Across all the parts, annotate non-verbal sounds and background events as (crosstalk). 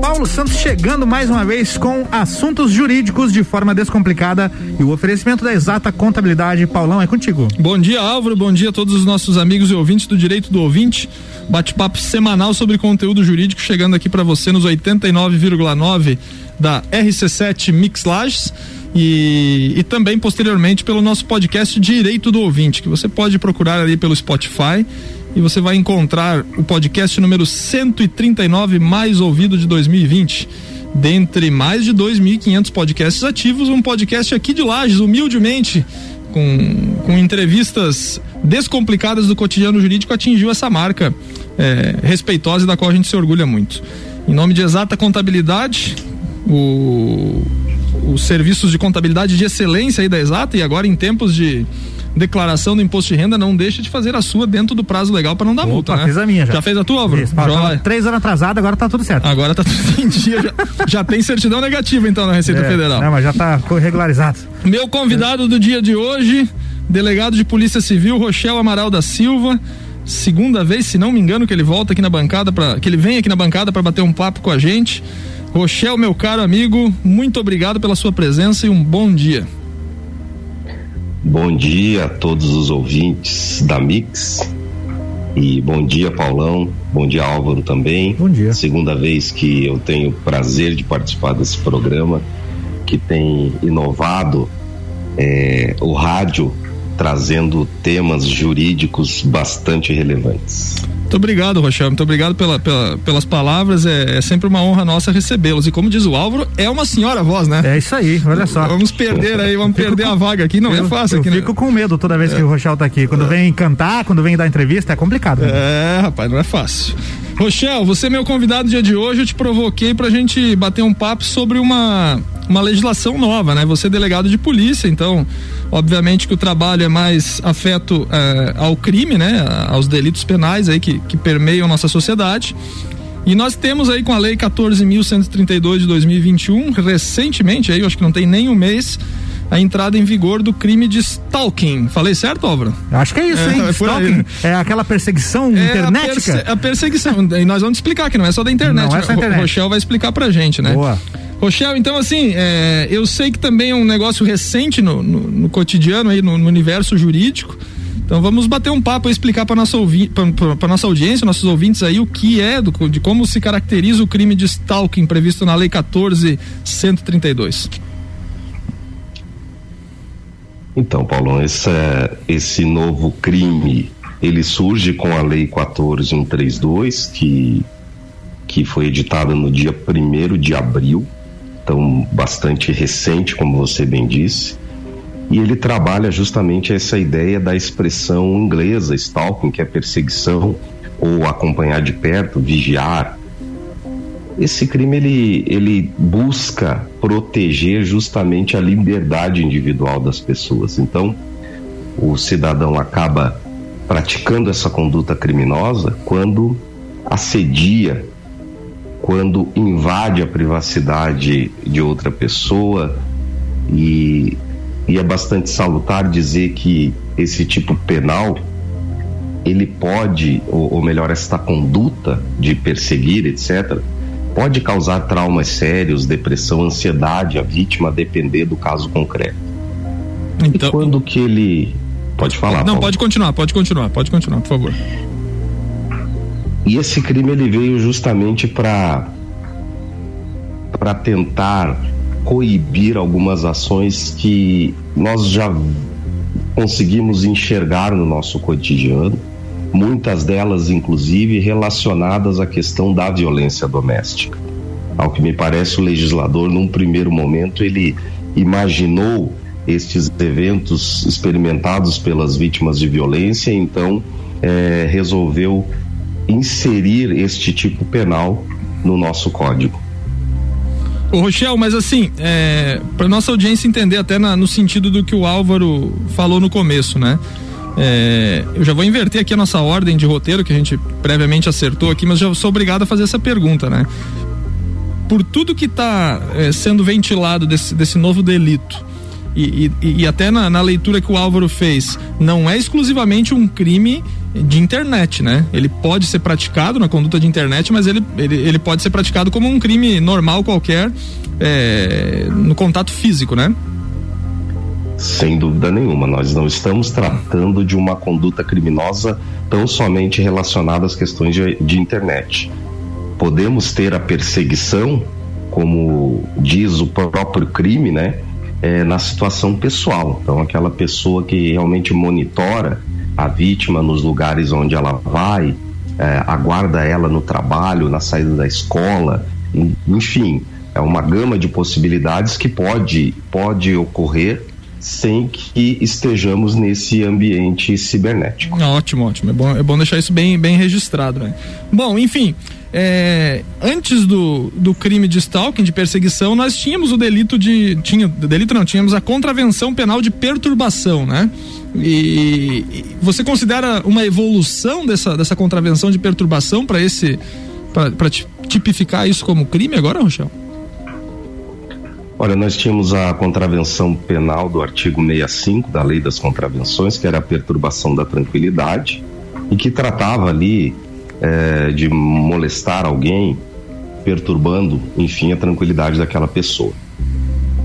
Paulo Santos chegando mais uma vez com assuntos jurídicos de forma descomplicada e o oferecimento da exata contabilidade. Paulão, é contigo. Bom dia, Álvaro. Bom dia a todos os nossos amigos e ouvintes do Direito do Ouvinte. Bate-papo semanal sobre conteúdo jurídico chegando aqui para você nos 89,9 da RC7 Mix Lages. E, e, também posteriormente pelo nosso podcast Direito do Ouvinte, que você pode procurar ali pelo Spotify e você vai encontrar o podcast número 139 mais ouvido de 2020. Dentre mais de 2.500 podcasts ativos, um podcast aqui de Lages, humildemente, com, com entrevistas descomplicadas do cotidiano jurídico, atingiu essa marca é, respeitosa e da qual a gente se orgulha muito. Em nome de Exata Contabilidade, o, os serviços de contabilidade de excelência aí da Exata, e agora em tempos de declaração do imposto de renda, não deixa de fazer a sua dentro do prazo legal para não dar Opa, multa, né? Fiz a minha já. Já fez a tua, Álvaro? Isso, três anos atrasado, agora tá tudo certo. Agora tá tudo (laughs) em dia. já, já, tem certidão negativa então na Receita é, Federal. Não, mas já tá regularizado. Meu convidado do dia de hoje, delegado de Polícia Civil, Rochel Amaral da Silva. Segunda vez, se não me engano, que ele volta aqui na bancada para que ele vem aqui na bancada para bater um papo com a gente. Rochel, meu caro amigo, muito obrigado pela sua presença e um bom dia. Bom dia a todos os ouvintes da Mix. E bom dia, Paulão. Bom dia, Álvaro também. Bom dia. Segunda vez que eu tenho o prazer de participar desse programa que tem inovado é, o rádio trazendo temas jurídicos bastante relevantes. Muito obrigado, Rochel. Muito obrigado pela, pela, pelas palavras. É, é, sempre uma honra nossa recebê-los. E como diz o Álvaro, é uma senhora voz, né? É isso aí, olha só. Vamos perder aí, vamos perder com, a vaga aqui. Não é fácil. Eu aqui, né? fico né? com medo toda vez que o Rochel tá aqui. Quando é. vem cantar, quando vem dar entrevista, é complicado. Né? É, rapaz, não é fácil. Rochel, você é meu convidado dia de hoje. Eu te provoquei pra gente bater um papo sobre uma, uma legislação nova, né? Você é delegado de polícia, então Obviamente que o trabalho é mais afeto é, ao crime, né? Aos delitos penais aí que, que permeiam nossa sociedade. E nós temos aí com a lei 14.132 de 2021, recentemente aí, eu acho que não tem nem um mês, a entrada em vigor do crime de stalking. Falei certo, Álvaro? Acho que é isso, é, hein? É, stalking é aquela perseguição é internetica. A, perse a perseguição. e nós vamos explicar que não é só da internet. Não é só da internet. O Rochelle vai explicar pra gente, né? Boa. Rochelle, então assim, é, eu sei que também é um negócio recente no, no, no cotidiano aí, no, no, universo jurídico. Então vamos bater um papo e explicar para nossa para nossa audiência, nossos ouvintes aí o que é do, de como se caracteriza o crime de stalking previsto na lei 14132. Então, Paulo, esse, esse novo crime ele surge com a lei 14132 que que foi editada no dia 1 de abril então bastante recente, como você bem disse. E ele trabalha justamente essa ideia da expressão inglesa, stalking, que é perseguição ou acompanhar de perto, vigiar. Esse crime ele, ele busca proteger justamente a liberdade individual das pessoas. Então, o cidadão acaba praticando essa conduta criminosa quando assedia quando invade a privacidade de outra pessoa e, e é bastante salutar dizer que esse tipo penal ele pode, ou, ou melhor, esta conduta de perseguir, etc., pode causar traumas sérios, depressão, ansiedade, a vítima, a depender do caso concreto. Então, e quando que ele. Pode falar. Não, Paulo. pode continuar, pode continuar, pode continuar, por favor. E esse crime ele veio justamente para para tentar coibir algumas ações que nós já conseguimos enxergar no nosso cotidiano, muitas delas inclusive relacionadas à questão da violência doméstica. Ao que me parece o legislador num primeiro momento ele imaginou estes eventos experimentados pelas vítimas de violência, então é, resolveu inserir este tipo penal no nosso código. Ô Rochel, mas assim, é, para nossa audiência entender até na, no sentido do que o Álvaro falou no começo, né? É, eu já vou inverter aqui a nossa ordem de roteiro que a gente previamente acertou aqui, mas já sou obrigado a fazer essa pergunta, né? Por tudo que está é, sendo ventilado desse, desse novo delito, e, e, e até na, na, leitura que o Álvaro fez, não é exclusivamente um crime de internet, né? Ele pode ser praticado na conduta de internet, mas ele, ele, ele pode ser praticado como um crime normal qualquer é, no contato físico, né? Sem dúvida nenhuma, nós não estamos tratando de uma conduta criminosa tão somente relacionada às questões de, de internet. Podemos ter a perseguição, como diz o próprio crime, né? É, na situação pessoal. Então, aquela pessoa que realmente monitora a vítima nos lugares onde ela vai, é, aguarda ela no trabalho, na saída da escola, enfim, é uma gama de possibilidades que pode, pode ocorrer sem que estejamos nesse ambiente cibernético. Ótimo, ótimo. É bom, é bom deixar isso bem, bem registrado, né? Bom, enfim, é, antes do, do crime de stalking, de perseguição, nós tínhamos o delito de. Tinha, delito não, tínhamos a contravenção penal de perturbação, né? E, e você considera uma evolução dessa, dessa contravenção de perturbação para esse. para tipificar isso como crime agora, Rochelle? Olha, nós tínhamos a contravenção penal do artigo 65 da Lei das Contravenções, que era a perturbação da tranquilidade, e que tratava ali é, de molestar alguém, perturbando, enfim, a tranquilidade daquela pessoa.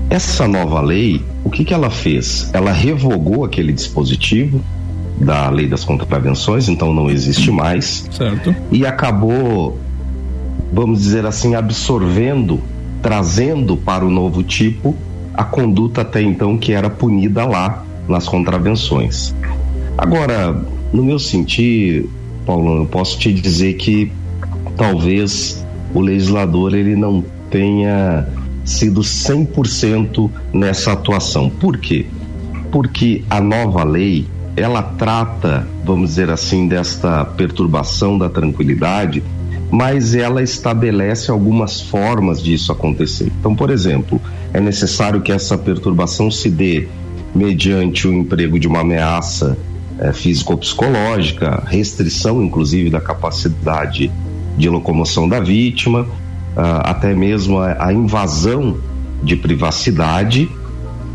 Essa nova lei, o que, que ela fez? Ela revogou aquele dispositivo da Lei das Contravenções, então não existe mais. Certo. E acabou, vamos dizer assim, absorvendo trazendo para o novo tipo a conduta até então que era punida lá nas contravenções. Agora, no meu sentir, Paulo, eu posso te dizer que talvez o legislador ele não tenha sido 100% nessa atuação. Por quê? Porque a nova lei, ela trata, vamos dizer assim, desta perturbação da tranquilidade mas ela estabelece algumas formas disso acontecer. Então, por exemplo, é necessário que essa perturbação se dê mediante o emprego de uma ameaça é, físico-psicológica, restrição, inclusive, da capacidade de locomoção da vítima, ah, até mesmo a, a invasão de privacidade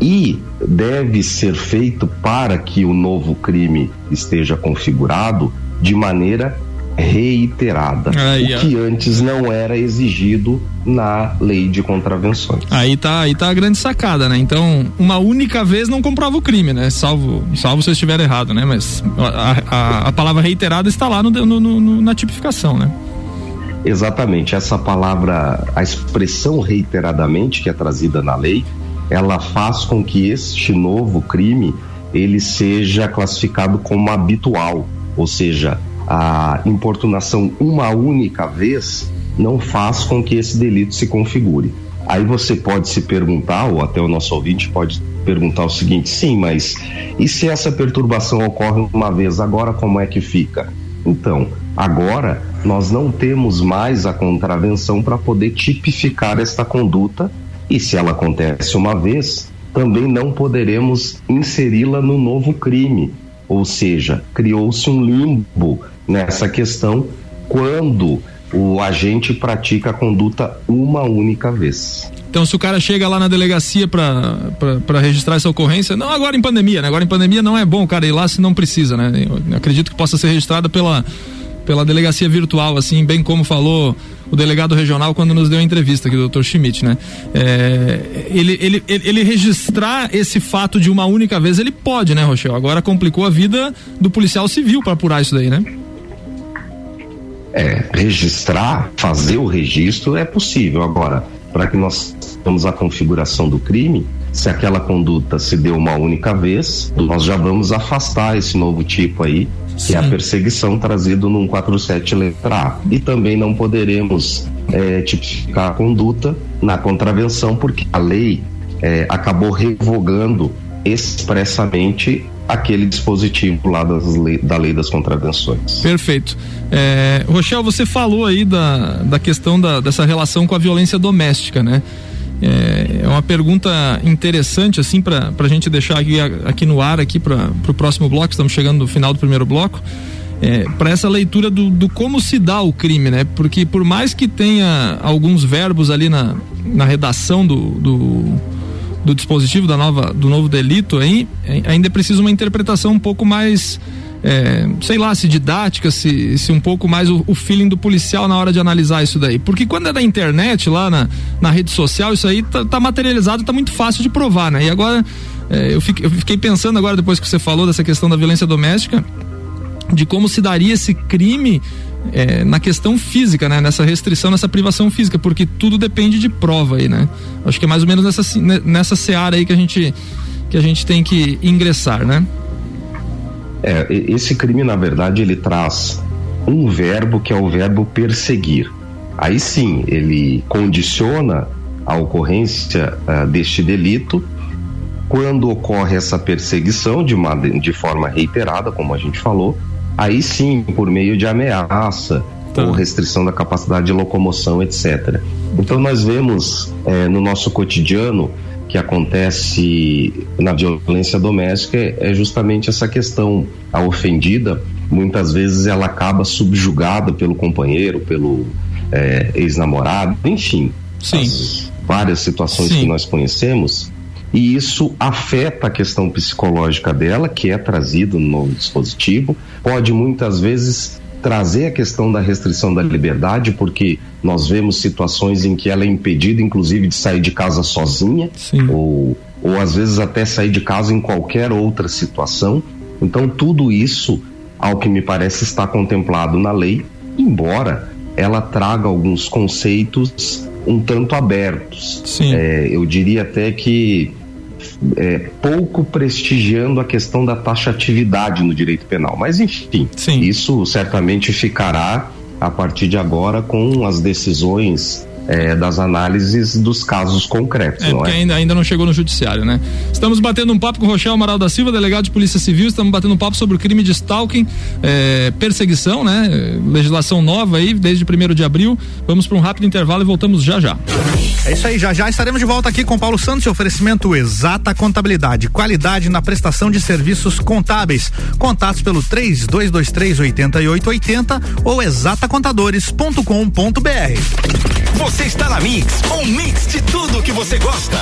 e deve ser feito para que o novo crime esteja configurado de maneira reiterada, Aí, o que antes não era exigido na lei de contravenções. Aí tá, aí tá a grande sacada, né? Então, uma única vez não comprova o crime, né? Salvo, salvo se eu estiver errado, né? Mas a, a, a palavra reiterada está lá no, no, no, na tipificação, né? Exatamente, essa palavra, a expressão reiteradamente que é trazida na lei, ela faz com que este novo crime ele seja classificado como habitual, ou seja, a importunação uma única vez não faz com que esse delito se configure. Aí você pode se perguntar, ou até o nosso ouvinte pode perguntar o seguinte: sim, mas e se essa perturbação ocorre uma vez, agora como é que fica? Então, agora nós não temos mais a contravenção para poder tipificar esta conduta, e se ela acontece uma vez, também não poderemos inseri-la no novo crime. Ou seja, criou-se um limbo nessa questão quando o agente pratica a conduta uma única vez. Então, se o cara chega lá na delegacia para registrar essa ocorrência, não agora em pandemia, né? Agora em pandemia não é bom o cara ir lá se não precisa, né? Eu acredito que possa ser registrada pela, pela delegacia virtual, assim, bem como falou o delegado regional quando nos deu a entrevista aqui, o doutor Schmidt, né? É, ele, ele, ele, registrar esse fato de uma única vez, ele pode, né, Rochel? Agora complicou a vida do policial civil para apurar isso daí, né? É, registrar, fazer o registro é possível. Agora, para que nós tenhamos a configuração do crime, se aquela conduta se deu uma única vez, nós já vamos afastar esse novo tipo aí, que Sim. é a perseguição trazido num 47 letra A. E também não poderemos é, tipificar a conduta na contravenção, porque a lei é, acabou revogando expressamente aquele dispositivo lá lei, da lei das contravenções. Perfeito. É, Rochelle, você falou aí da, da questão da, dessa relação com a violência doméstica, né? É, é uma pergunta interessante assim para a gente deixar aqui, aqui no ar aqui para o próximo bloco. Estamos chegando no final do primeiro bloco. É, para essa leitura do, do, como se dá o crime, né? Porque por mais que tenha alguns verbos ali na, na redação do, do do dispositivo da nova, do novo delito aí, ainda é preciso uma interpretação um pouco mais é, sei lá, se didática, se, se um pouco mais o, o, feeling do policial na hora de analisar isso daí. Porque quando é da internet, lá na, na rede social, isso aí tá, tá materializado, tá muito fácil de provar, né? E agora, é, eu, fiquei, eu fiquei pensando agora, depois que você falou dessa questão da violência doméstica, de como se daria esse crime é, na questão física, né? Nessa restrição, nessa privação física, porque tudo depende de prova aí, né? Acho que é mais ou menos nessa, nessa seara aí que a gente, que a gente tem que ingressar, né? É, esse crime, na verdade, ele traz um verbo que é o verbo perseguir. Aí sim, ele condiciona a ocorrência uh, deste delito quando ocorre essa perseguição de, uma, de forma reiterada, como a gente falou, aí sim, por meio de ameaça tá. ou restrição da capacidade de locomoção, etc. Então nós vemos é, no nosso cotidiano que acontece na violência doméstica é justamente essa questão. A ofendida, muitas vezes, ela acaba subjugada pelo companheiro, pelo é, ex-namorado, enfim. várias situações Sim. que nós conhecemos. E isso afeta a questão psicológica dela, que é trazido no novo dispositivo. Pode muitas vezes trazer a questão da restrição da liberdade, porque nós vemos situações em que ela é impedida, inclusive, de sair de casa sozinha, ou, ou às vezes até sair de casa em qualquer outra situação. Então, tudo isso, ao que me parece, está contemplado na lei, embora ela traga alguns conceitos um tanto abertos. É, eu diria até que é, pouco prestigiando a questão da taxatividade no direito penal. Mas, enfim, Sim. isso certamente ficará a partir de agora com as decisões é, das análises dos casos concretos. É, não é? Ainda, ainda não chegou no judiciário, né? Estamos batendo um papo com o Rochel Amaral da Silva, delegado de Polícia Civil, estamos batendo um papo sobre o crime de stalking, é, perseguição, né? Legislação nova aí, desde 1 de abril. Vamos para um rápido intervalo e voltamos já já. É isso aí, já já estaremos de volta aqui com Paulo Santos e oferecimento Exata Contabilidade, qualidade na prestação de serviços contábeis. Contatos pelo 3223 8880 ou exatacontadores.com.br. Você está na Mix, um mix de tudo que você gosta.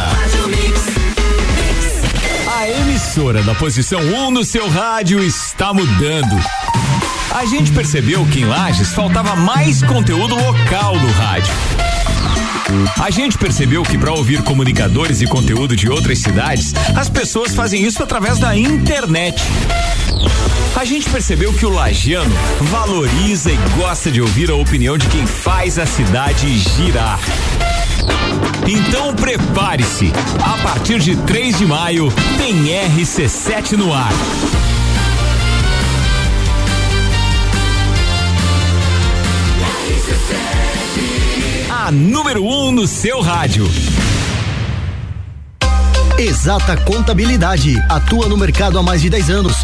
A emissora da posição 1 um no seu rádio está mudando. A gente percebeu que em Lages faltava mais conteúdo local no rádio. A gente percebeu que para ouvir comunicadores e conteúdo de outras cidades, as pessoas fazem isso através da internet. A gente percebeu que o lagiano valoriza e gosta de ouvir a opinião de quem faz a cidade girar. Então prepare-se. A partir de 3 de maio tem RC7 no ar. Número 1 um no seu rádio. Exata Contabilidade. Atua no mercado há mais de 10 anos,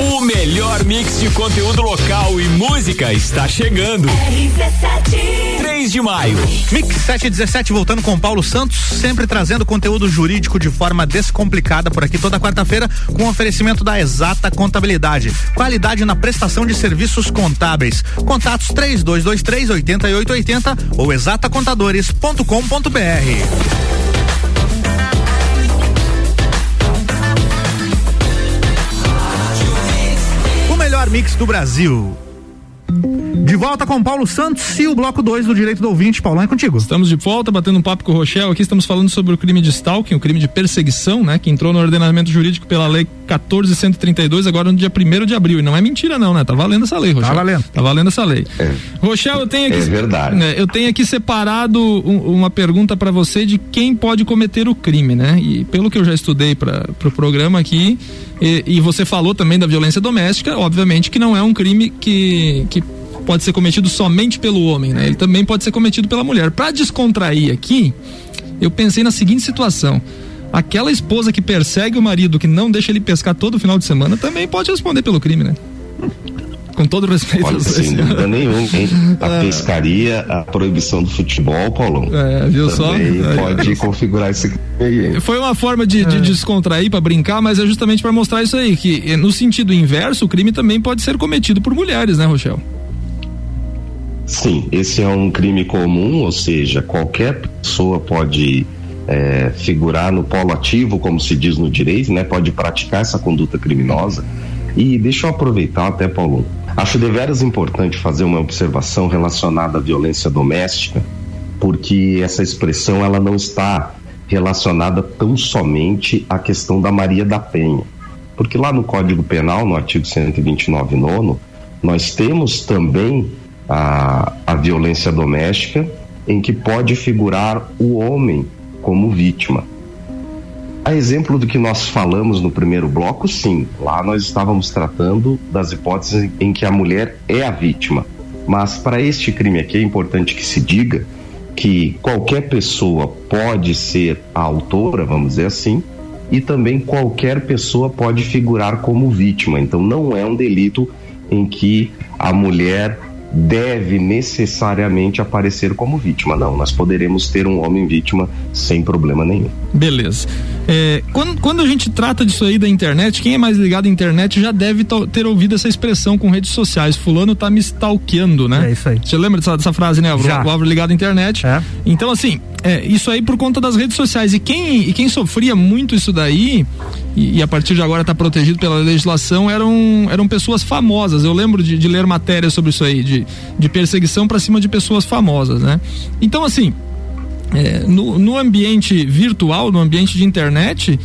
O melhor mix de conteúdo local e música está chegando. RC7. 3 de maio. Mix 717 voltando com Paulo Santos, sempre trazendo conteúdo jurídico de forma descomplicada por aqui toda quarta-feira, com oferecimento da Exata Contabilidade. Qualidade na prestação de serviços contábeis. Contatos 3223 8880 ou exatacontadores.com.br. mix do Brasil. De volta com Paulo Santos e o bloco 2 do Direito do Ouvinte. Paulão, é contigo. Estamos de volta, batendo um papo com o Rochel. Aqui estamos falando sobre o crime de stalking, o crime de perseguição, né? Que entrou no ordenamento jurídico pela lei 14132, agora no dia 1 de abril. E não é mentira, não, né? Tá valendo essa lei, Rochel. Tá valendo. Tá valendo essa lei. É. Rochel, eu tenho aqui. É verdade. Né, eu tenho aqui separado um, uma pergunta para você de quem pode cometer o crime, né? E pelo que eu já estudei para o pro programa aqui, e, e você falou também da violência doméstica, obviamente que não é um crime que, que pode ser cometido somente pelo homem, né? Ele também pode ser cometido pela mulher. Para descontrair aqui, eu pensei na seguinte situação: aquela esposa que persegue o marido, que não deixa ele pescar todo final de semana, também pode responder pelo crime, né? Com todo respeito. Olha, sem (laughs) dúvida nenhuma, hein? A é. pescaria, a proibição do futebol, Paulão. É, viu só? pode é. configurar esse aí. Foi uma forma de, de é. descontrair para brincar, mas é justamente para mostrar isso aí, que no sentido inverso, o crime também pode ser cometido por mulheres, né, Rochelle? Sim, esse é um crime comum, ou seja, qualquer pessoa pode é, figurar no polo ativo, como se diz no direito, né? Pode praticar essa conduta criminosa. E deixa eu aproveitar até, Paulo. Acho deveras importante fazer uma observação relacionada à violência doméstica, porque essa expressão ela não está relacionada tão somente à questão da Maria da Penha. Porque lá no Código Penal, no artigo 129 nono, nós temos também a, a violência doméstica em que pode figurar o homem como vítima. A exemplo do que nós falamos no primeiro bloco, sim, lá nós estávamos tratando das hipóteses em que a mulher é a vítima. Mas para este crime aqui é importante que se diga que qualquer pessoa pode ser a autora, vamos dizer assim, e também qualquer pessoa pode figurar como vítima. Então não é um delito em que a mulher deve necessariamente aparecer como vítima. Não, nós poderemos ter um homem vítima sem problema nenhum. Beleza. É, quando, quando a gente trata disso aí da internet, quem é mais ligado à internet já deve ter ouvido essa expressão com redes sociais. Fulano tá me stalkeando, né? É isso aí. Você lembra dessa, dessa frase, né? Já. O Álvaro ligado à internet. É. Então, assim, é, isso aí por conta das redes sociais. E quem, e quem sofria muito isso daí, e, e a partir de agora está protegido pela legislação, eram, eram pessoas famosas. Eu lembro de, de ler matérias sobre isso aí, de, de perseguição para cima de pessoas famosas, né? Então, assim, é, no, no ambiente virtual, no ambiente de internet,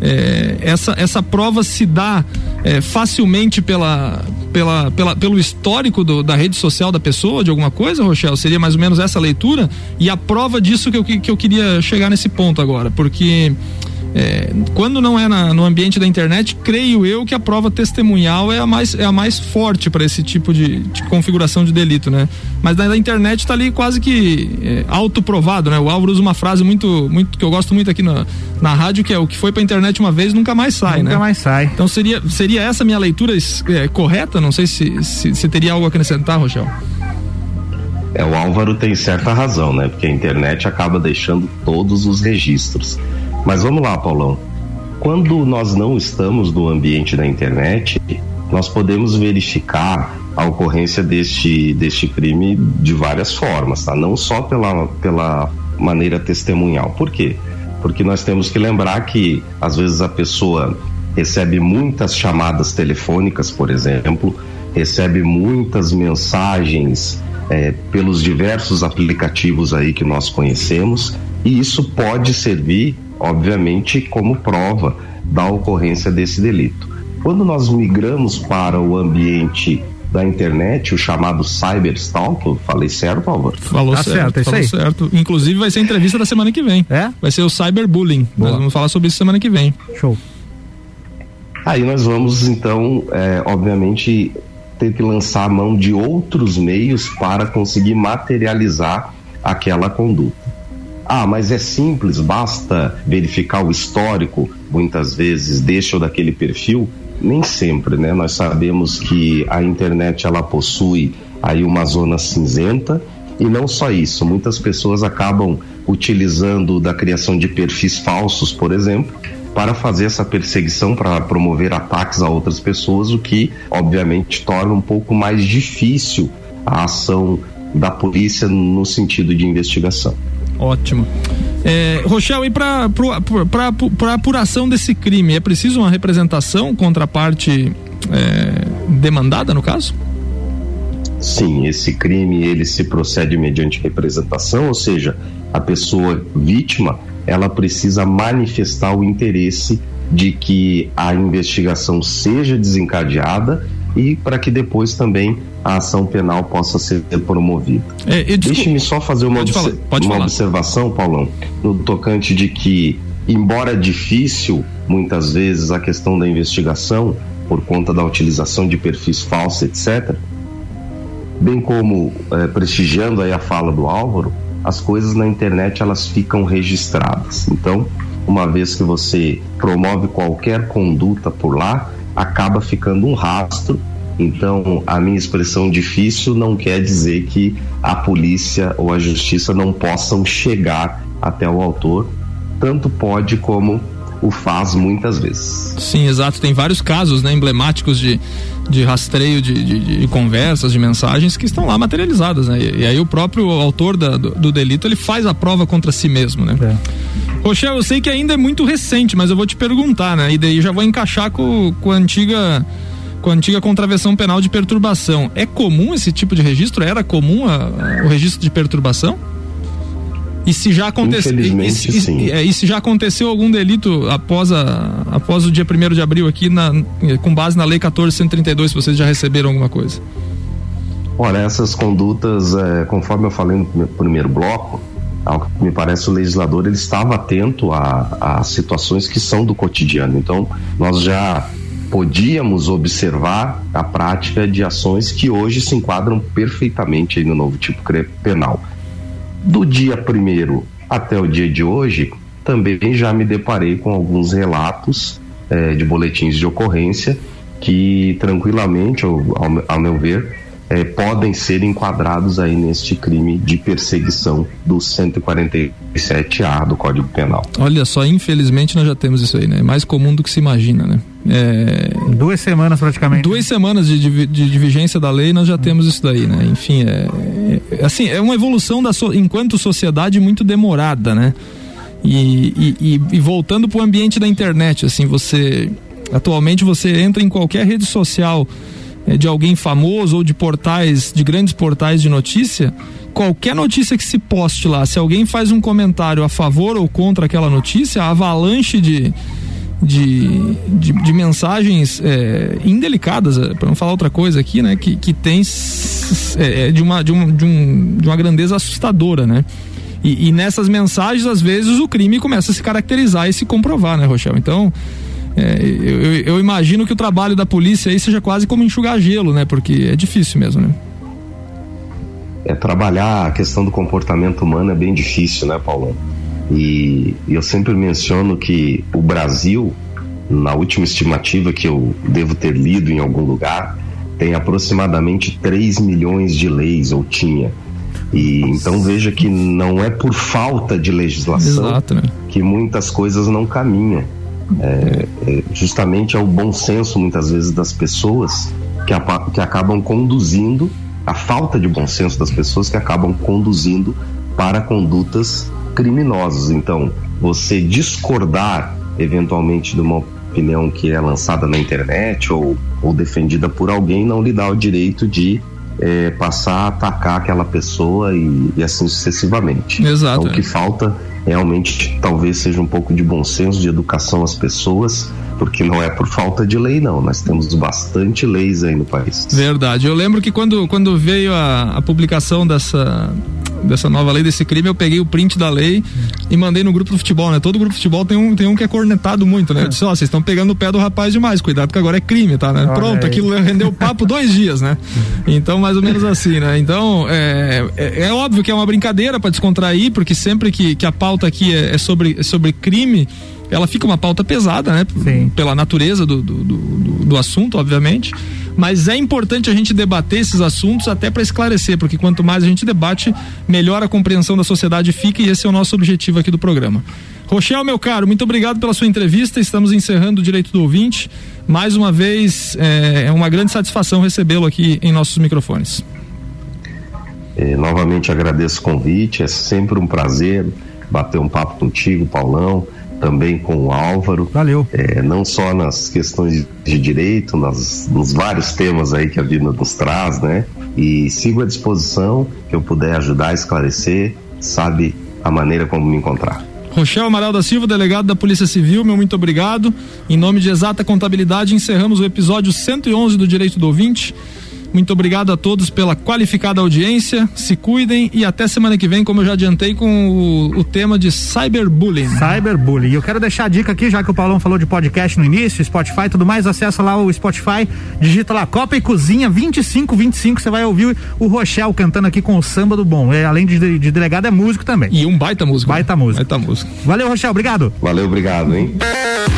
é, essa, essa prova se dá é, facilmente pela, pela, pela, pelo histórico do, da rede social da pessoa, de alguma coisa, Rochelle? Seria mais ou menos essa leitura? E a prova disso que eu, que eu queria chegar nesse ponto agora, porque é, quando não é na, no ambiente da internet, creio eu que a prova testemunhal é a mais, é a mais forte para esse tipo de, de, configuração de delito, né? Mas na, na internet está ali quase que é, autoprovado, né? O Álvaro usa uma frase muito, muito que eu gosto muito aqui na, na rádio, que é o que foi para internet uma vez nunca mais sai, nunca né? Nunca mais sai. Então seria, seria essa minha leitura é, correta? Não sei se, se, se teria algo a acrescentar, Rochel. É, o Álvaro tem certa razão, né? Porque a internet acaba deixando todos os registros. Mas vamos lá, Paulão. Quando nós não estamos no ambiente da internet, nós podemos verificar a ocorrência deste, deste crime de várias formas, tá? Não só pela, pela maneira testemunhal. Por quê? Porque nós temos que lembrar que às vezes a pessoa recebe muitas chamadas telefônicas, por exemplo, recebe muitas mensagens é, pelos diversos aplicativos aí que nós conhecemos, e isso pode servir obviamente, como prova da ocorrência desse delito. Quando nós migramos para o ambiente da internet, o chamado cyberstalking, falei certo, Álvaro? Falou tá certo, certo, é falou certo. Inclusive vai ser a entrevista da semana que vem. É? Vai ser o cyberbullying. Boa. Nós vamos falar sobre isso semana que vem. Show. Aí nós vamos então, é, obviamente, ter que lançar a mão de outros meios para conseguir materializar aquela conduta. Ah, mas é simples, basta verificar o histórico, muitas vezes deixa daquele perfil. Nem sempre, né? Nós sabemos que a internet ela possui aí uma zona cinzenta e não só isso, muitas pessoas acabam utilizando da criação de perfis falsos, por exemplo, para fazer essa perseguição, para promover ataques a outras pessoas, o que obviamente torna um pouco mais difícil a ação da polícia no sentido de investigação. Ótimo. É, e para a apuração desse crime, é preciso uma representação contra a parte é, demandada, no caso? Sim, esse crime ele se procede mediante representação, ou seja, a pessoa vítima ela precisa manifestar o interesse de que a investigação seja desencadeada e para que depois também a ação penal possa ser promovida. É, Deixe-me só fazer uma, obse falar, uma observação, Paulão, no tocante de que, embora difícil muitas vezes a questão da investigação por conta da utilização de perfis falsos, etc., bem como é, prestigiando aí a fala do Álvaro, as coisas na internet elas ficam registradas. Então, uma vez que você promove qualquer conduta por lá, acaba ficando um rastro. Então, a minha expressão difícil não quer dizer que a polícia ou a justiça não possam chegar até o autor, tanto pode como o faz muitas vezes. Sim, exato. Tem vários casos né, emblemáticos de, de rastreio de, de, de conversas, de mensagens que estão lá materializadas. Né? E, e aí o próprio autor da, do, do, delito ele faz a prova contra si mesmo. Né? É. Rochelle, eu sei que ainda é muito recente, mas eu vou te perguntar, né? E daí já vou encaixar com, com a antiga com a antiga contravenção penal de perturbação. É comum esse tipo de registro? Era comum a, a, o registro de perturbação? E se já aconteceu. E, e, é, e, se já aconteceu algum delito após, a, após o dia 1 de abril aqui, na, com base na Lei 1432, se vocês já receberam alguma coisa? Olha, essas condutas, é, conforme eu falei no primeiro bloco, ao que me parece o legislador ele estava atento a, a situações que são do cotidiano. Então, nós já podíamos observar a prática de ações que hoje se enquadram perfeitamente no novo tipo penal. Do dia primeiro até o dia de hoje, também já me deparei com alguns relatos eh, de boletins de ocorrência que tranquilamente, ao, ao meu ver, eh, podem ser enquadrados aí neste crime de perseguição do 147A do Código Penal. Olha só, infelizmente nós já temos isso aí, né? É mais comum do que se imagina, né? É... Duas semanas praticamente. Duas semanas de, de, de, vigência da lei nós já temos isso daí, né? Enfim, é, é assim, é uma evolução da so, enquanto sociedade muito demorada, né? E, e, e voltando para o ambiente da internet, assim, você atualmente você entra em qualquer rede social é, de alguém famoso ou de portais, de grandes portais de notícia, qualquer notícia que se poste lá, se alguém faz um comentário a favor ou contra aquela notícia, a avalanche de de, de, de mensagens é, indelicadas, é, para não falar outra coisa aqui, né? Que, que tem é, de, uma, de, um, de, um, de uma grandeza assustadora, né? E, e, nessas mensagens, às vezes, o crime começa a se caracterizar e se comprovar, né, Rochelle? Então, é, eu, eu, imagino que o trabalho da polícia aí seja quase como enxugar gelo, né? Porque é difícil mesmo, né? É, trabalhar a questão do comportamento humano é bem difícil, né, Paulão? E eu sempre menciono que o Brasil, na última estimativa que eu devo ter lido em algum lugar, tem aproximadamente 3 milhões de leis, ou tinha. E então veja que não é por falta de legislação Exato, né? que muitas coisas não caminham. É, é, justamente é o bom senso, muitas vezes, das pessoas que, a, que acabam conduzindo, a falta de bom senso das pessoas que acabam conduzindo para condutas criminosas. Então, você discordar eventualmente de uma opinião que é lançada na internet ou, ou defendida por alguém não lhe dá o direito de é, passar a atacar aquela pessoa e, e assim sucessivamente. Exato. Então, o que é. falta realmente talvez seja um pouco de bom senso, de educação às pessoas, porque não é por falta de lei, não. Nós temos bastante leis aí no país. Verdade. Eu lembro que quando, quando veio a, a publicação dessa dessa nova lei, desse crime, eu peguei o print da lei e mandei no grupo do futebol, né? Todo grupo de futebol tem um, tem um que é cornetado muito, né? Eu disse, ó, oh, vocês estão pegando o pé do rapaz demais, cuidado que agora é crime, tá? Né? Pronto, aquilo rendeu papo dois dias, né? Então, mais ou menos assim, né? Então, é, é, é óbvio que é uma brincadeira para descontrair, porque sempre que, que a pauta aqui é, é sobre, é sobre crime, ela fica uma pauta pesada, né? Sim. Pela natureza do, do, do, do assunto, obviamente. Mas é importante a gente debater esses assuntos até para esclarecer, porque quanto mais a gente debate, melhor a compreensão da sociedade fica e esse é o nosso objetivo aqui do programa. Rochel, meu caro, muito obrigado pela sua entrevista. Estamos encerrando o Direito do Ouvinte. Mais uma vez, é, é uma grande satisfação recebê-lo aqui em nossos microfones. É, novamente agradeço o convite, é sempre um prazer bater um papo contigo, Paulão também com o Álvaro. Valeu. É, não só nas questões de direito, nas, nos vários temas aí que a vida nos traz, né? E sigo à disposição, que eu puder ajudar a esclarecer, sabe a maneira como me encontrar. Rochel Amaral da Silva, delegado da Polícia Civil, meu muito obrigado. Em nome de Exata Contabilidade, encerramos o episódio 111 do Direito do Ouvinte. Muito obrigado a todos pela qualificada audiência. Se cuidem e até semana que vem, como eu já adiantei, com o, o tema de cyberbullying. Cyberbullying. E eu quero deixar a dica aqui, já que o Paulão falou de podcast no início, Spotify e tudo mais, acessa lá o Spotify, digita lá Copa e Cozinha 2525, você vai ouvir o Rochelle cantando aqui com o samba do bom. É, além de, de delegado, é músico também. E um baita músico. Baita músico. Baita músico. Valeu, Rochelle, obrigado. Valeu, obrigado, hein?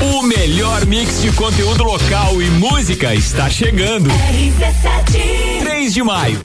O melhor mix de conteúdo local e música está chegando. 3 de maio.